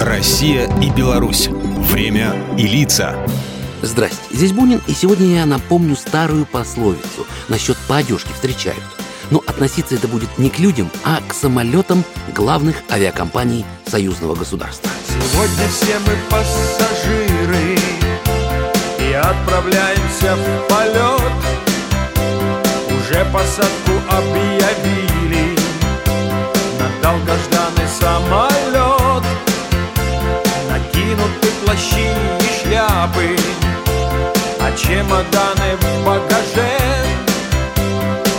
Россия и Беларусь. Время и лица. Здрасте, здесь Бунин, и сегодня я напомню старую пословицу насчет по одежке встречают. Но относиться это будет не к людям, а к самолетам главных авиакомпаний союзного государства. Сегодня все мы пассажиры И отправляемся в полет Уже посадку объявили На долгожданный самолет А чемоданы в багаже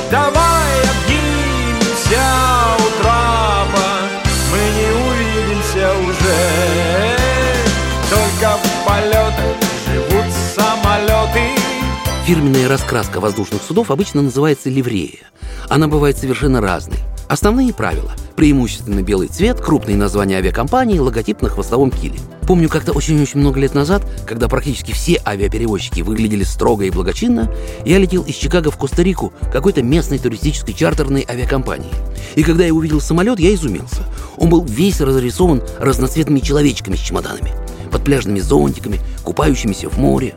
Давай обнимемся у трапа Мы не увидимся уже Только в полетах живут самолеты Фирменная раскраска воздушных судов обычно называется ливрея. Она бывает совершенно разной. Основные правила – преимущественно белый цвет, крупные названия авиакомпаний, логотип на хвостовом киле. Помню, как-то очень-очень много лет назад, когда практически все авиаперевозчики выглядели строго и благочинно, я летел из Чикаго в Коста-Рику какой-то местной туристической чартерной авиакомпании. И когда я увидел самолет, я изумился. Он был весь разрисован разноцветными человечками с чемоданами, под пляжными зонтиками, купающимися в море.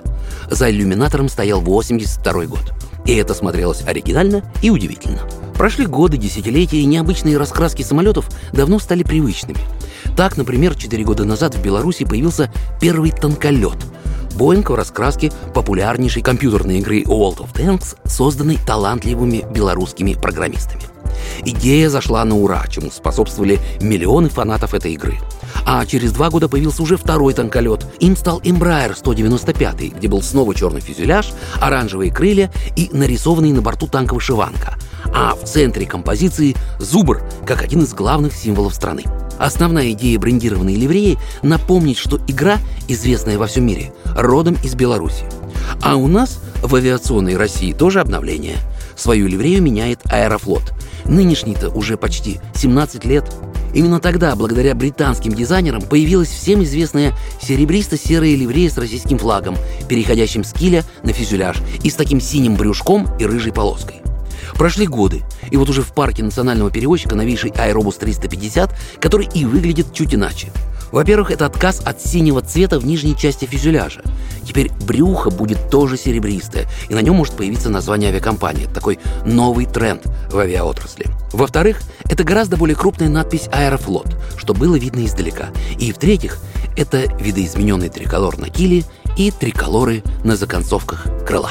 За иллюминатором стоял 82 год. И это смотрелось оригинально и удивительно. Прошли годы, десятилетия, и необычные раскраски самолетов давно стали привычными. Так, например, 4 года назад в Беларуси появился первый танколет. Боинг в раскраске популярнейшей компьютерной игры World of Tanks, созданной талантливыми белорусскими программистами. Идея зашла на ура, чему способствовали миллионы фанатов этой игры. А через два года появился уже второй танколет. Им стал Embraer 195, где был снова черный фюзеляж, оранжевые крылья и нарисованный на борту танк вышиванка. А в центре композиции зубр, как один из главных символов страны. Основная идея брендированной ливреи – напомнить, что игра, известная во всем мире, родом из Беларуси. А у нас в авиационной России тоже обновление. Свою ливрею меняет Аэрофлот. Нынешний-то уже почти 17 лет. Именно тогда, благодаря британским дизайнерам, появилась всем известная серебристо-серая ливрея с российским флагом, переходящим с киля на фюзеляж и с таким синим брюшком и рыжей полоской. Прошли годы, и вот уже в парке национального перевозчика новейший Аэробус 350, который и выглядит чуть иначе. Во-первых, это отказ от синего цвета в нижней части фюзеляжа. Теперь брюхо будет тоже серебристое, и на нем может появиться название авиакомпании. Это такой новый тренд в авиаотрасли. Во-вторых, это гораздо более крупная надпись «Аэрофлот», что было видно издалека. И в-третьих, это видоизмененный триколор на киле и триколоры на законцовках крыла.